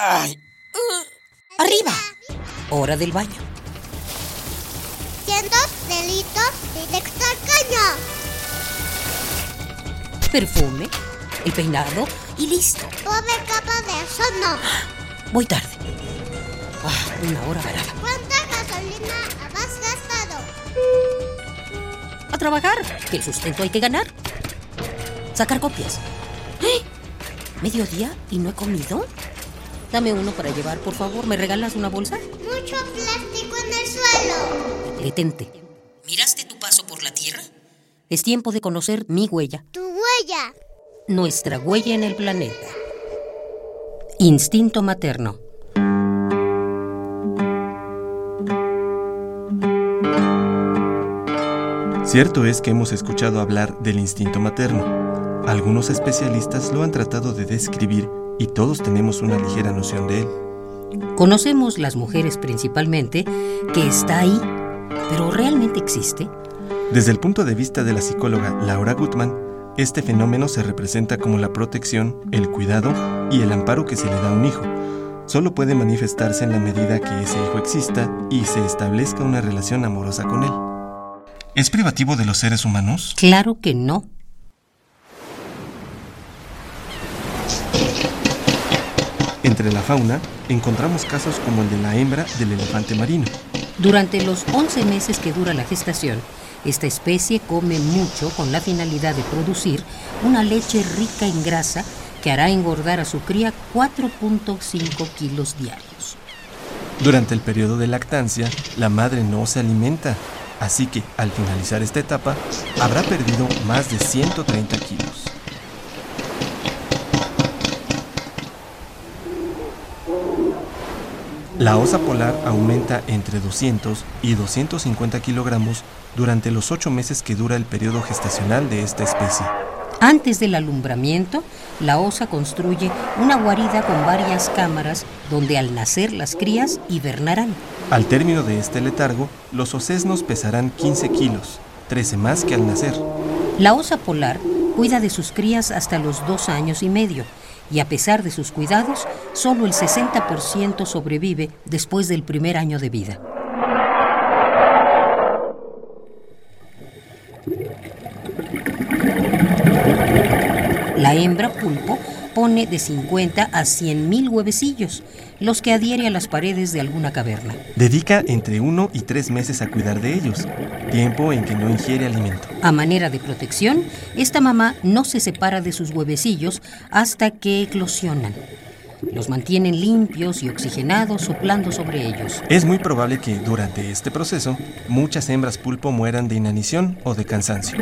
¡Ay! Uh, ¡Arriba! Hora del baño. Cientos delitos directo al caño. Perfume, el peinado y listo. Pobre capa de eso no. Voy tarde. Ah, una hora varada. ¿Cuánta gasolina has gastado? A trabajar, que el sustento hay que ganar. Sacar copias. ¡Eh! ¿Mediodía y no he comido? Dame uno para llevar, por favor. ¿Me regalas una bolsa? Mucho plástico en el suelo. Detente. ¿Miraste tu paso por la Tierra? Es tiempo de conocer mi huella. Tu huella. Nuestra huella en el planeta. Instinto materno. Cierto es que hemos escuchado hablar del instinto materno. Algunos especialistas lo han tratado de describir y todos tenemos una ligera noción de él. Conocemos las mujeres principalmente que está ahí, pero ¿realmente existe? Desde el punto de vista de la psicóloga Laura Gutman, este fenómeno se representa como la protección, el cuidado y el amparo que se le da a un hijo. Solo puede manifestarse en la medida que ese hijo exista y se establezca una relación amorosa con él. ¿Es privativo de los seres humanos? Claro que no. Entre la fauna encontramos casos como el de la hembra del elefante marino. Durante los 11 meses que dura la gestación, esta especie come mucho con la finalidad de producir una leche rica en grasa que hará engordar a su cría 4.5 kilos diarios. Durante el periodo de lactancia, la madre no se alimenta, así que al finalizar esta etapa habrá perdido más de 130 kilos. La osa polar aumenta entre 200 y 250 kilogramos durante los ocho meses que dura el periodo gestacional de esta especie. Antes del alumbramiento, la osa construye una guarida con varias cámaras donde al nacer las crías hibernarán. Al término de este letargo, los osesnos pesarán 15 kilos, 13 más que al nacer. La osa polar cuida de sus crías hasta los dos años y medio y a pesar de sus cuidados, solo el 60% sobrevive después del primer año de vida. La hembra pulpo pone de 50 a 100 mil huevecillos, los que adhiere a las paredes de alguna caverna. Dedica entre uno y tres meses a cuidar de ellos, tiempo en que no ingiere alimento. A manera de protección, esta mamá no se separa de sus huevecillos hasta que eclosionan. Los mantienen limpios y oxigenados soplando sobre ellos. Es muy probable que durante este proceso muchas hembras pulpo mueran de inanición o de cansancio.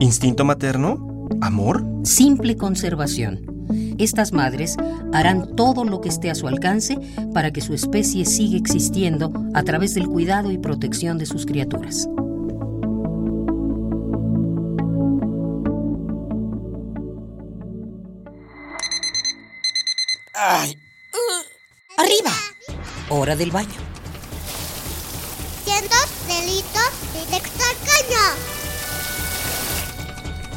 ¿Instinto materno? ¿Amor? Simple conservación. Estas madres harán todo lo que esté a su alcance para que su especie siga existiendo a través del cuidado y protección de sus criaturas. ¡Ay! Uh, ¡Arriba! Hora del baño. Cientos delitos directo al